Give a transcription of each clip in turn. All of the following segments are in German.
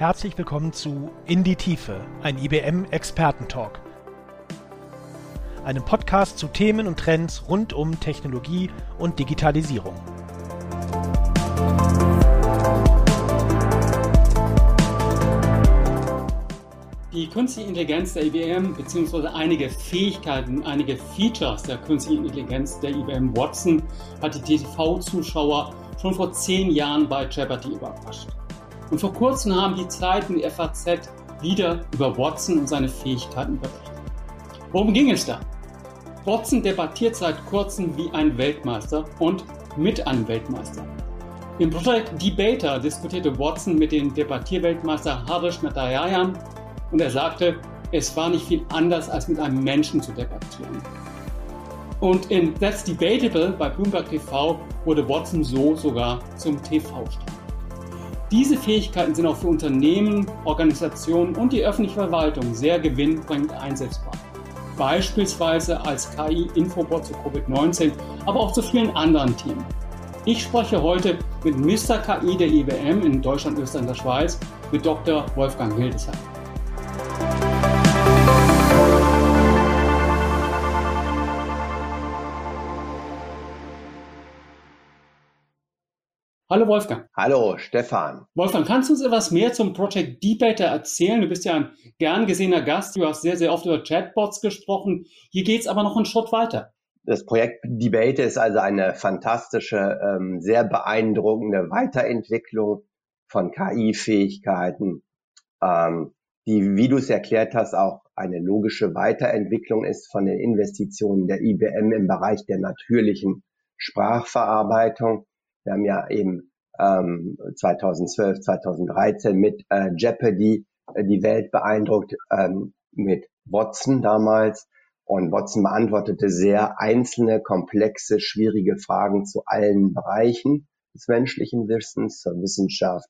Herzlich willkommen zu In die Tiefe, ein IBM-Experten-Talk. Einem Podcast zu Themen und Trends rund um Technologie und Digitalisierung. Die künstliche Intelligenz der IBM bzw. einige Fähigkeiten, einige Features der künstlichen Intelligenz der IBM Watson hat die TV-Zuschauer schon vor zehn Jahren bei Jeopardy überrascht. Und vor kurzem haben die Zeiten die FAZ wieder über Watson und seine Fähigkeiten berichtet. Worum ging es da? Watson debattiert seit kurzem wie ein Weltmeister und mit einem Weltmeister. Im Projekt Debater diskutierte Watson mit dem Debattierweltmeister Harish Narayan und er sagte, es war nicht viel anders als mit einem Menschen zu debattieren. Und in That's Debatable bei Bloomberg TV wurde Watson so sogar zum TV-Star. Diese Fähigkeiten sind auch für Unternehmen, Organisationen und die öffentliche Verwaltung sehr gewinnbringend einsetzbar. Beispielsweise als KI-Infobot zu Covid-19, aber auch zu vielen anderen Themen. Ich spreche heute mit Mr. KI der IBM in Deutschland, Österreich und der Schweiz, mit Dr. Wolfgang Hildesheim. Hallo Wolfgang. Hallo Stefan. Wolfgang, kannst du uns etwas mehr zum Project Debater erzählen? Du bist ja ein gern gesehener Gast. Du hast sehr, sehr oft über Chatbots gesprochen. Hier geht es aber noch einen Schritt weiter. Das Projekt Debater ist also eine fantastische, ähm, sehr beeindruckende Weiterentwicklung von KI-Fähigkeiten, ähm, die, wie du es erklärt hast, auch eine logische Weiterentwicklung ist von den Investitionen der IBM im Bereich der natürlichen Sprachverarbeitung wir haben ja eben ähm, 2012, 2013 mit äh, Jeopardy äh, die Welt beeindruckt, ähm, mit Watson damals. Und Watson beantwortete sehr einzelne, komplexe, schwierige Fragen zu allen Bereichen des menschlichen Wissens, zur Wissenschaft,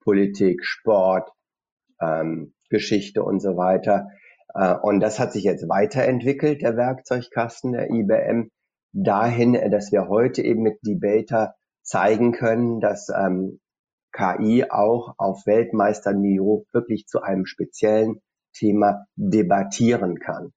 Politik, Sport, ähm, Geschichte und so weiter. Äh, und das hat sich jetzt weiterentwickelt, der Werkzeugkasten der IBM, dahin, dass wir heute eben mit Debater zeigen können, dass ähm, KI auch auf Weltmeisterniveau wirklich zu einem speziellen Thema debattieren kann.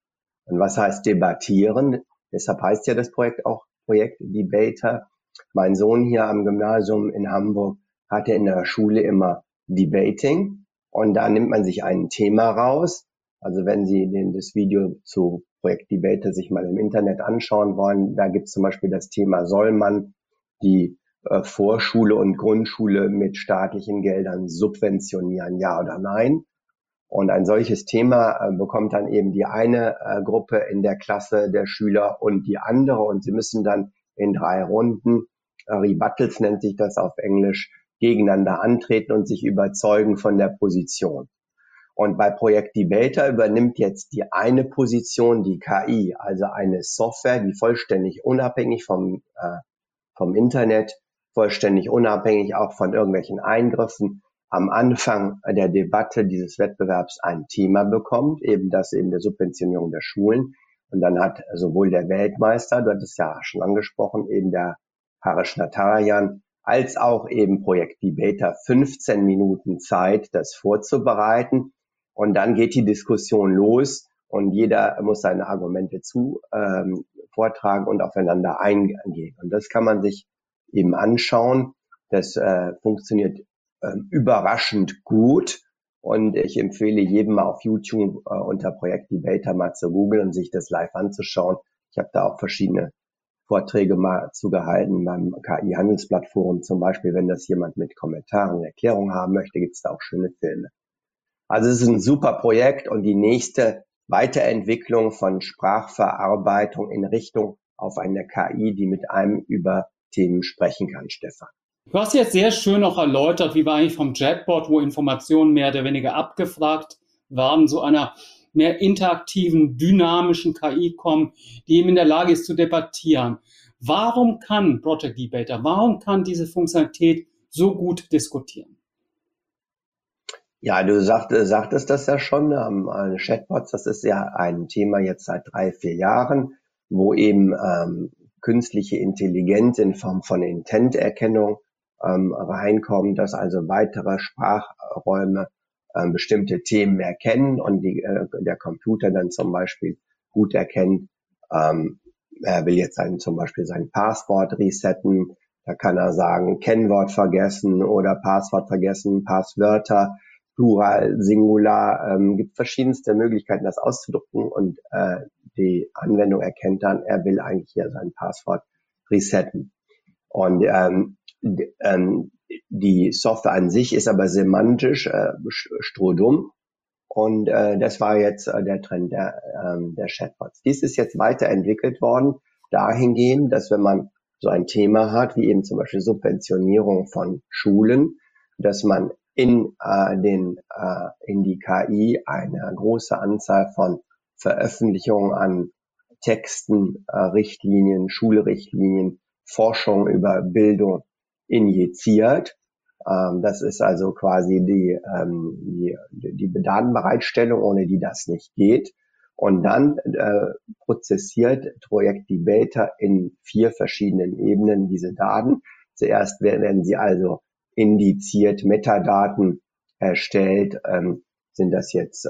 Und was heißt debattieren? Deshalb heißt ja das Projekt auch Projekt Debater. Mein Sohn hier am Gymnasium in Hamburg hatte in der Schule immer Debating und da nimmt man sich ein Thema raus. Also wenn Sie den, das Video zu Projekt Debater sich mal im Internet anschauen wollen, da gibt es zum Beispiel das Thema, soll man die Vorschule und Grundschule mit staatlichen Geldern subventionieren, ja oder nein. Und ein solches Thema äh, bekommt dann eben die eine äh, Gruppe in der Klasse der Schüler und die andere. Und sie müssen dann in drei Runden, Rebuttals nennt sich das auf Englisch, gegeneinander antreten und sich überzeugen von der Position. Und bei Projekt Debater übernimmt jetzt die eine Position die KI, also eine Software, die vollständig unabhängig vom, äh, vom Internet vollständig unabhängig auch von irgendwelchen Eingriffen am Anfang der Debatte dieses Wettbewerbs ein Thema bekommt, eben das eben der Subventionierung der Schulen. Und dann hat sowohl der Weltmeister, du hattest ja schon angesprochen, eben der Harish Natarajan, als auch eben Projekt Debater 15 Minuten Zeit, das vorzubereiten. Und dann geht die Diskussion los und jeder muss seine Argumente zu ähm, vortragen und aufeinander eingehen. Und das kann man sich eben anschauen. Das äh, funktioniert äh, überraschend gut. Und ich empfehle jedem mal auf YouTube äh, unter Projekt Debater mal zu googeln und sich das live anzuschauen. Ich habe da auch verschiedene Vorträge mal zugehalten beim KI-Handelsplattform zum Beispiel. Wenn das jemand mit Kommentaren und Erklärungen haben möchte, gibt es da auch schöne Filme. Also es ist ein super Projekt und die nächste Weiterentwicklung von Sprachverarbeitung in Richtung auf eine KI, die mit einem über Themen sprechen kann, Stefan. Du hast jetzt sehr schön auch erläutert, wie wir eigentlich vom Chatbot, wo Informationen mehr oder weniger abgefragt waren, so einer mehr interaktiven, dynamischen KI kommen, die eben in der Lage ist zu debattieren. Warum kann Project Debater, warum kann diese Funktionalität so gut diskutieren? Ja, du sagt, sagtest das ja schon, ähm, Chatbots, das ist ja ein Thema jetzt seit drei, vier Jahren, wo eben ähm, künstliche Intelligenz in Form von Intent-Erkennung ähm, reinkommt, dass also weitere Sprachräume äh, bestimmte Themen erkennen und die, äh, der Computer dann zum Beispiel gut erkennt, ähm, er will jetzt sein, zum Beispiel sein Passwort resetten, da kann er sagen, Kennwort vergessen oder Passwort vergessen, Passwörter, Plural, Singular, ähm, gibt verschiedenste Möglichkeiten, das auszudrucken und äh, die Anwendung erkennt dann, er will eigentlich hier sein Passwort resetten. Und ähm, ähm, die Software an sich ist aber semantisch äh, strohdumm. Und äh, das war jetzt äh, der Trend der, ähm, der Chatbots. Dies ist jetzt weiterentwickelt worden, dahingehend, dass wenn man so ein Thema hat, wie eben zum Beispiel Subventionierung von Schulen, dass man in äh, den äh, in die KI eine große Anzahl von Veröffentlichungen an Texten, äh, Richtlinien, Schulrichtlinien, Forschung über Bildung injiziert. Ähm, das ist also quasi die, ähm, die, die Datenbereitstellung, ohne die das nicht geht. Und dann äh, prozessiert Projekt Debater in vier verschiedenen Ebenen diese Daten. Zuerst werden sie also indiziert, Metadaten erstellt. Ähm, sind das jetzt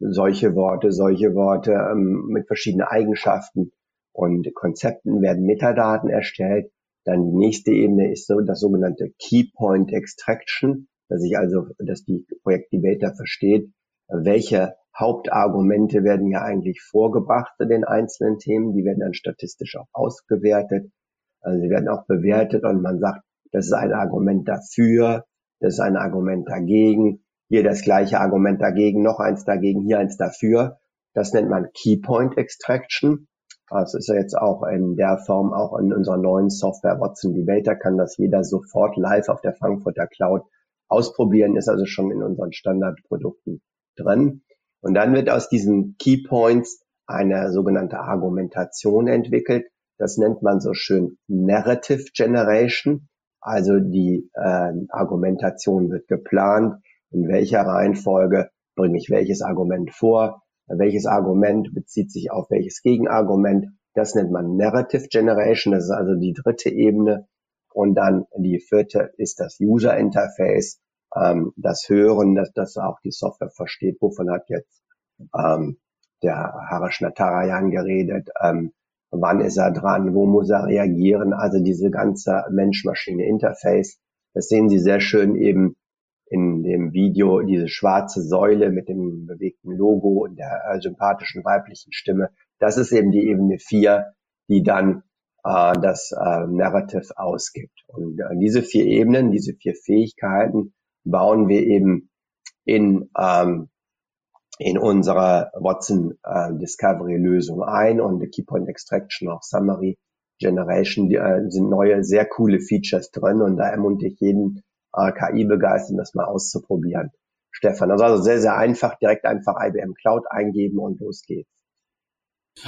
solche Worte, solche Worte ähm, mit verschiedenen Eigenschaften und Konzepten werden Metadaten erstellt. Dann die nächste Ebene ist so das sogenannte Key Point Extraction, dass ich also, dass die Projektdebater versteht, welche Hauptargumente werden hier eigentlich vorgebracht zu den einzelnen Themen. Die werden dann statistisch auch ausgewertet. Also sie werden auch bewertet und man sagt, das ist ein Argument dafür, das ist ein Argument dagegen, hier das gleiche Argument dagegen, noch eins dagegen, hier eins dafür. Das nennt man Key Point Extraction. Das ist ja jetzt auch in der Form, auch in unserer neuen Software Watson Debater kann das jeder sofort live auf der Frankfurter Cloud ausprobieren, ist also schon in unseren Standardprodukten drin. Und dann wird aus diesen Key Points eine sogenannte Argumentation entwickelt. Das nennt man so schön Narrative Generation. Also die äh, Argumentation wird geplant, in welcher Reihenfolge bringe ich welches Argument vor, welches Argument bezieht sich auf welches Gegenargument. Das nennt man Narrative Generation, das ist also die dritte Ebene. Und dann die vierte ist das User Interface, ähm, das Hören, dass, dass auch die Software versteht, wovon hat jetzt ähm, der Harish Natarajan geredet, ähm, wann ist er dran, wo muss er reagieren, also diese ganze Mensch-Maschine-Interface. Das sehen Sie sehr schön eben in dem Video, diese schwarze Säule mit dem bewegten Logo und der äh, sympathischen weiblichen Stimme. Das ist eben die Ebene 4, die dann äh, das äh, Narrative ausgibt. Und äh, diese vier Ebenen, diese vier Fähigkeiten bauen wir eben in ähm, in unserer Watson äh, Discovery Lösung ein und die Keypoint Extraction auch Summary Generation die, äh, sind neue, sehr coole Features drin und da ermuntere ich jeden äh, KI begeistern, das mal auszuprobieren. Stefan, also, also sehr, sehr einfach, direkt einfach IBM Cloud eingeben und los geht's.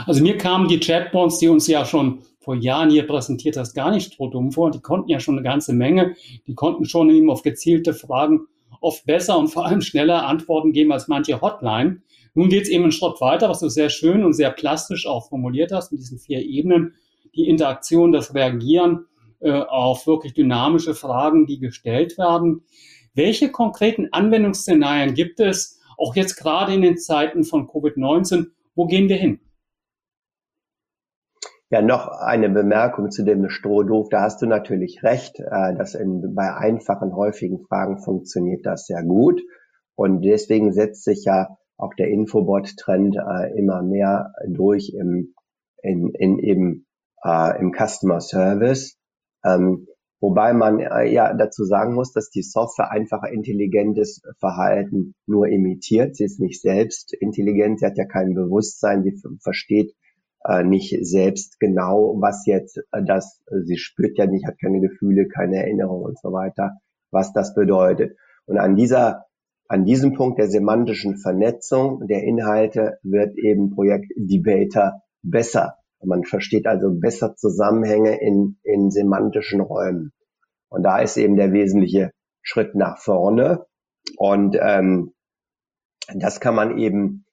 Also mir kamen die Chatbots, die uns ja schon vor Jahren hier präsentiert hast, gar nicht so dumm vor. Die konnten ja schon eine ganze Menge. Die konnten schon eben auf gezielte Fragen oft besser und vor allem schneller Antworten geben als manche Hotline. Nun geht es eben einen Schritt weiter, was du sehr schön und sehr plastisch auch formuliert hast mit diesen vier Ebenen. Die Interaktion, das Reagieren auf wirklich dynamische Fragen, die gestellt werden. Welche konkreten Anwendungsszenarien gibt es, auch jetzt gerade in den Zeiten von Covid-19? Wo gehen wir hin? Ja, noch eine Bemerkung zu dem Strohdoof. Da hast du natürlich recht, äh, dass in, bei einfachen, häufigen Fragen funktioniert das sehr gut. Und deswegen setzt sich ja auch der Infobot-Trend äh, immer mehr durch im, in, in eben äh, im Customer Service. Ähm, wobei man äh, ja dazu sagen muss, dass die Software einfach intelligentes Verhalten nur imitiert. Sie ist nicht selbst intelligent, sie hat ja kein Bewusstsein, sie versteht äh, nicht selbst genau, was jetzt äh, das, äh, sie spürt ja nicht, hat keine Gefühle, keine Erinnerung und so weiter, was das bedeutet. Und an dieser, an diesem Punkt der semantischen Vernetzung der Inhalte wird eben Projekt Debater besser. Man versteht also besser Zusammenhänge in, in semantischen Räumen. Und da ist eben der wesentliche Schritt nach vorne. Und ähm, das kann man eben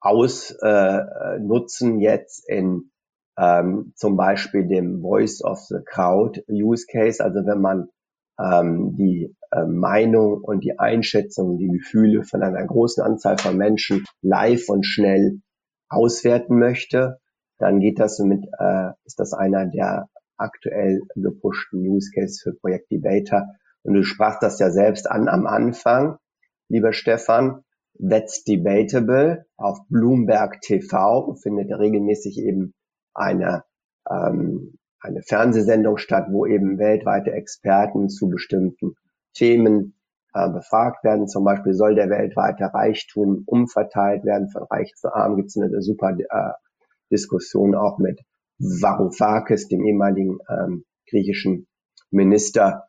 ausnutzen äh, jetzt in ähm, zum Beispiel dem Voice of the Crowd Use Case. Also wenn man ähm, die äh, Meinung und die Einschätzung, die Gefühle von einer großen Anzahl von Menschen live und schnell auswerten möchte, dann geht das mit, äh, ist das einer der aktuell gepushten Use Case für Projekt Debater. Und du sprachst das ja selbst an am Anfang, lieber Stefan. That's Debatable auf Bloomberg TV findet regelmäßig eben eine, ähm, eine Fernsehsendung statt, wo eben weltweite Experten zu bestimmten Themen äh, befragt werden. Zum Beispiel soll der weltweite Reichtum umverteilt werden von reich zu arm. Gibt es eine super äh, Diskussion auch mit Varoufakis, dem ehemaligen ähm, griechischen Minister.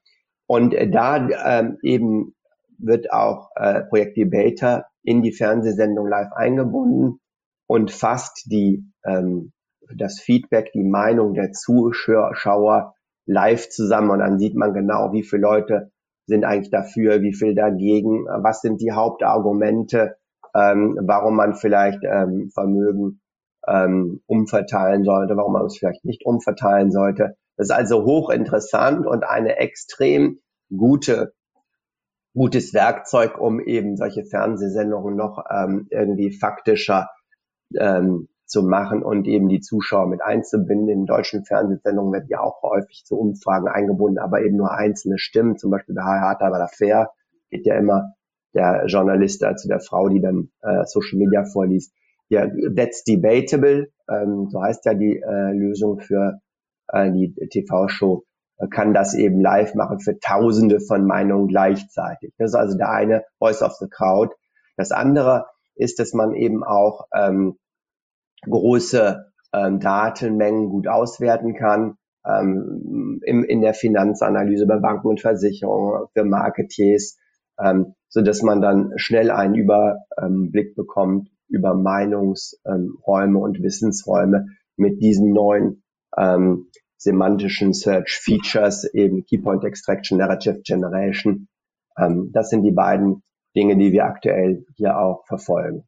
Und äh, da ähm, eben wird auch äh, Projekt Debater in die Fernsehsendung live eingebunden und fasst die ähm, das Feedback, die Meinung der Zuschauer live zusammen und dann sieht man genau, wie viele Leute sind eigentlich dafür, wie viel dagegen, was sind die Hauptargumente, ähm, warum man vielleicht ähm, Vermögen ähm, umverteilen sollte, warum man es vielleicht nicht umverteilen sollte. Das ist also hochinteressant und eine extrem gute gutes Werkzeug, um eben solche Fernsehsendungen noch ähm, irgendwie faktischer ähm, zu machen und eben die Zuschauer mit einzubinden. In deutschen Fernsehsendungen werden ja auch häufig zu Umfragen eingebunden, aber eben nur einzelne Stimmen, zum Beispiel der Hart aber fair, geht ja immer der Journalist zu der Frau, die dann äh, Social Media vorliest. Ja, that's debatable, ähm, so heißt ja die äh, Lösung für äh, die TV-Show, äh, kann das eben live machen für Tausende von Meinungen gleichzeitig. Das ist also der eine Voice of the Crowd. Das andere ist, dass man eben auch ähm, große ähm, Datenmengen gut auswerten kann. Ähm, im, in der Finanzanalyse bei Banken und Versicherungen, für Marketiers, ähm, so dass man dann schnell einen Überblick bekommt über Meinungsräume und Wissensräume mit diesen neuen ähm, semantischen Search Features, eben Keypoint Extraction, Narrative Generation. Ähm, das sind die beiden Dinge, die wir aktuell hier auch verfolgen.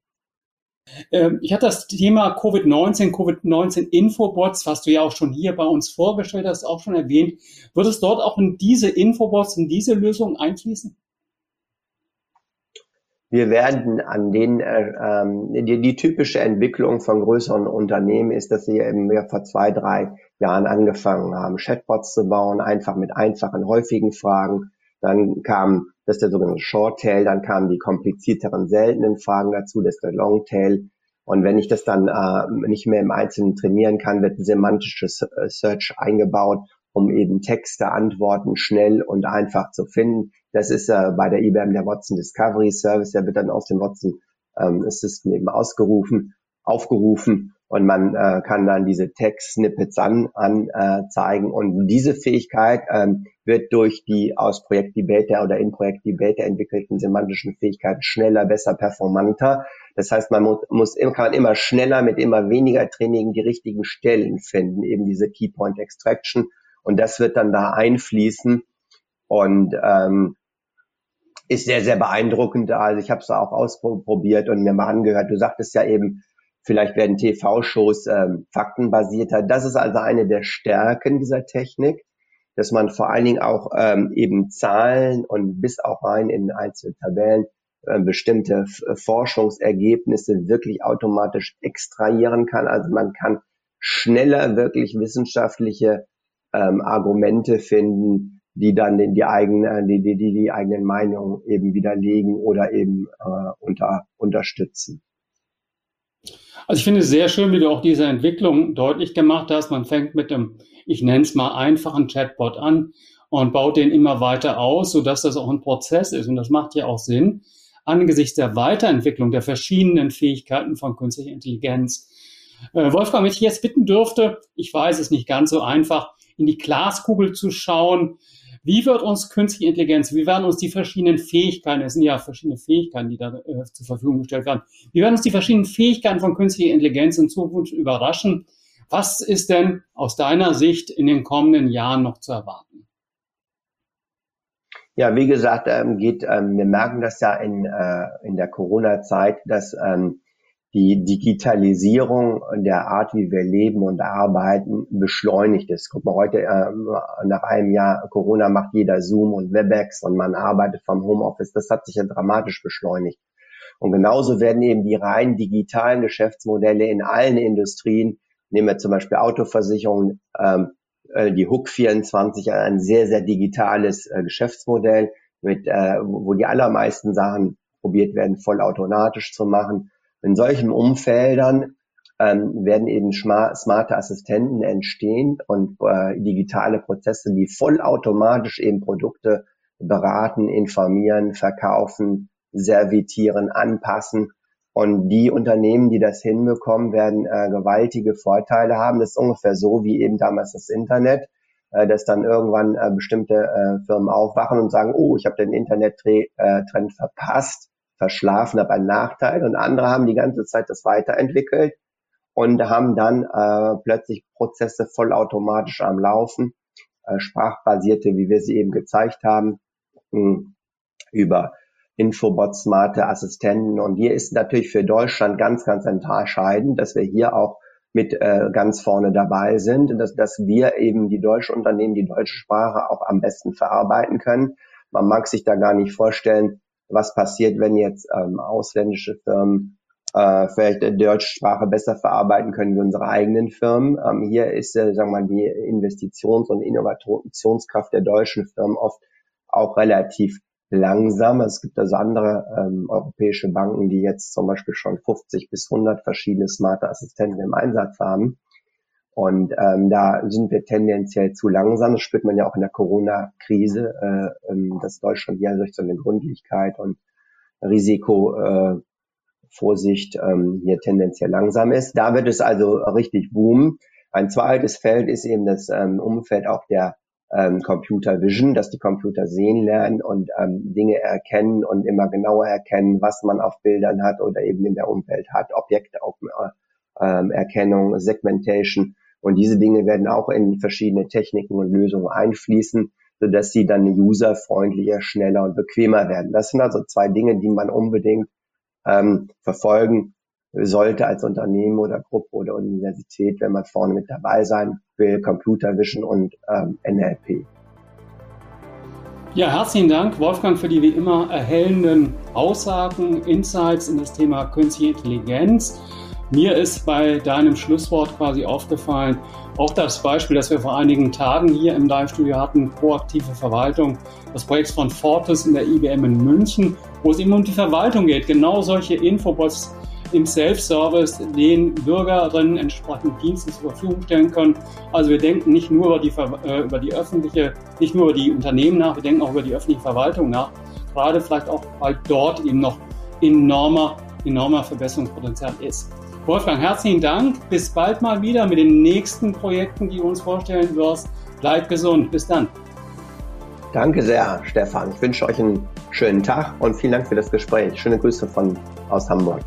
Ähm, ich hatte das Thema Covid-19, Covid-19-Infobots, was du ja auch schon hier bei uns vorgestellt hast, auch schon erwähnt. Wird es dort auch in diese Infobots, in diese Lösung einfließen? Wir werden an den, äh, ähm, die, die typische Entwicklung von größeren Unternehmen ist, dass sie eben vor zwei, drei Jahren angefangen haben, Chatbots zu bauen, einfach mit einfachen, häufigen Fragen. Dann kam das ist der sogenannte Shorttail, dann kamen die komplizierteren, seltenen Fragen dazu, das ist der Longtail. Und wenn ich das dann äh, nicht mehr im Einzelnen trainieren kann, wird ein semantisches äh, Search eingebaut, um eben Texte, Antworten schnell und einfach zu finden. Das ist äh, bei der IBM der Watson Discovery Service, der wird dann aus dem Watson ähm, Assistant eben ausgerufen, aufgerufen und man äh, kann dann diese Text-Snippets anzeigen. Äh, und diese Fähigkeit ähm, wird durch die aus Projekt Debater oder in Projekt Debater entwickelten semantischen Fähigkeiten schneller, besser, performanter. Das heißt, man muss, muss kann immer schneller mit immer weniger Training die richtigen Stellen finden, eben diese Keypoint Extraction. Und das wird dann da einfließen und ähm, ist sehr, sehr beeindruckend. Also ich habe es auch ausprobiert und mir mal angehört. Du sagtest ja eben, Vielleicht werden TV-Shows ähm, faktenbasierter. Das ist also eine der Stärken dieser Technik, dass man vor allen Dingen auch ähm, eben Zahlen und bis auch rein in einzelne Tabellen äh, bestimmte Forschungsergebnisse wirklich automatisch extrahieren kann. Also man kann schneller wirklich wissenschaftliche ähm, Argumente finden, die dann in die eigenen, die, die, die, die eigenen Meinungen eben widerlegen oder eben äh, unter, unterstützen. Also ich finde es sehr schön, wie du auch diese Entwicklung deutlich gemacht hast. Man fängt mit dem, ich nenne es mal einfachen Chatbot an und baut den immer weiter aus, sodass das auch ein Prozess ist. Und das macht ja auch Sinn angesichts der Weiterentwicklung der verschiedenen Fähigkeiten von künstlicher Intelligenz. Äh, Wolfgang, wenn ich jetzt bitten dürfte, ich weiß es nicht ganz so einfach, in die Glaskugel zu schauen, wie wird uns künstliche Intelligenz, wie werden uns die verschiedenen Fähigkeiten, es sind ja verschiedene Fähigkeiten, die da äh, zur Verfügung gestellt werden, wie werden uns die verschiedenen Fähigkeiten von künstlicher Intelligenz in Zukunft überraschen? Was ist denn aus deiner Sicht in den kommenden Jahren noch zu erwarten? Ja, wie gesagt, ähm, geht, ähm, wir merken das ja in, äh, in der Corona-Zeit, dass ähm, die Digitalisierung der Art, wie wir leben und arbeiten, beschleunigt ist. Guck mal, heute äh, nach einem Jahr Corona macht jeder Zoom und Webex und man arbeitet vom Homeoffice. Das hat sich ja dramatisch beschleunigt. Und genauso werden eben die rein digitalen Geschäftsmodelle in allen Industrien, nehmen wir zum Beispiel Autoversicherung, ähm, äh, die Hook 24, ein sehr, sehr digitales äh, Geschäftsmodell, mit, äh, wo die allermeisten Sachen probiert werden, vollautomatisch zu machen. In solchen Umfeldern ähm, werden eben smarte Assistenten entstehen und äh, digitale Prozesse, die vollautomatisch eben Produkte beraten, informieren, verkaufen, servitieren, anpassen. Und die Unternehmen, die das hinbekommen, werden äh, gewaltige Vorteile haben. Das ist ungefähr so wie eben damals das Internet, äh, dass dann irgendwann äh, bestimmte äh, Firmen aufwachen und sagen, oh, ich habe den Internettrend äh, verpasst verschlafen, habe einen Nachteil und andere haben die ganze Zeit das weiterentwickelt und haben dann äh, plötzlich Prozesse vollautomatisch am Laufen, äh, sprachbasierte, wie wir sie eben gezeigt haben, mh, hm, über Infobots, smarte Assistenten. Und hier ist natürlich für Deutschland ganz, ganz entscheidend, dass wir hier auch mit äh, ganz vorne dabei sind, dass, dass wir eben die deutschen Unternehmen die deutsche Sprache auch am besten verarbeiten können. Man mag sich da gar nicht vorstellen, was passiert, wenn jetzt ähm, ausländische Firmen äh, vielleicht die deutsche Sprache besser verarbeiten können wie unsere eigenen Firmen. Ähm, hier ist, äh, sagen wir mal, die Investitions- und Innovationskraft der deutschen Firmen oft auch relativ langsam. Es gibt also andere ähm, europäische Banken, die jetzt zum Beispiel schon 50 bis 100 verschiedene smarte Assistenten im Einsatz haben. Und ähm, da sind wir tendenziell zu langsam. Das spürt man ja auch in der Corona-Krise, äh, ähm, dass Deutschland ja durch so eine Gründlichkeit und Risiko äh, Vorsicht ähm, hier tendenziell langsam ist. Da wird es also richtig boomen. Ein zweites Feld ist eben das ähm, Umfeld auch der ähm, Computer Vision, dass die Computer sehen lernen und ähm, Dinge erkennen und immer genauer erkennen, was man auf Bildern hat oder eben in der Umwelt hat, Objekte auf äh, ähm, Erkennung, Segmentation. Und diese Dinge werden auch in verschiedene Techniken und Lösungen einfließen, sodass sie dann userfreundlicher, schneller und bequemer werden. Das sind also zwei Dinge, die man unbedingt ähm, verfolgen sollte als Unternehmen oder Gruppe oder Universität, wenn man vorne mit dabei sein will, Computer Vision und ähm, NLP. Ja, herzlichen Dank, Wolfgang, für die wie immer erhellenden Aussagen, Insights in das Thema Künstliche Intelligenz. Mir ist bei deinem Schlusswort quasi aufgefallen, auch das Beispiel, das wir vor einigen Tagen hier im Live-Studio hatten, proaktive Verwaltung, das Projekt von Fortis in der IBM in München, wo es eben um die Verwaltung geht, genau solche Infobots im Self-Service den Bürgerinnen entsprechend Dienste zur Verfügung stellen können. Also wir denken nicht nur über die, äh, über die öffentliche, nicht nur über die Unternehmen nach, wir denken auch über die öffentliche Verwaltung nach. Gerade vielleicht auch, weil dort eben noch enormer, enormer Verbesserungspotenzial ist. Wolfgang, herzlichen Dank. Bis bald mal wieder mit den nächsten Projekten, die du uns vorstellen wirst. Bleib gesund. Bis dann. Danke sehr, Stefan. Ich wünsche euch einen schönen Tag und vielen Dank für das Gespräch. Schöne Grüße von aus Hamburg.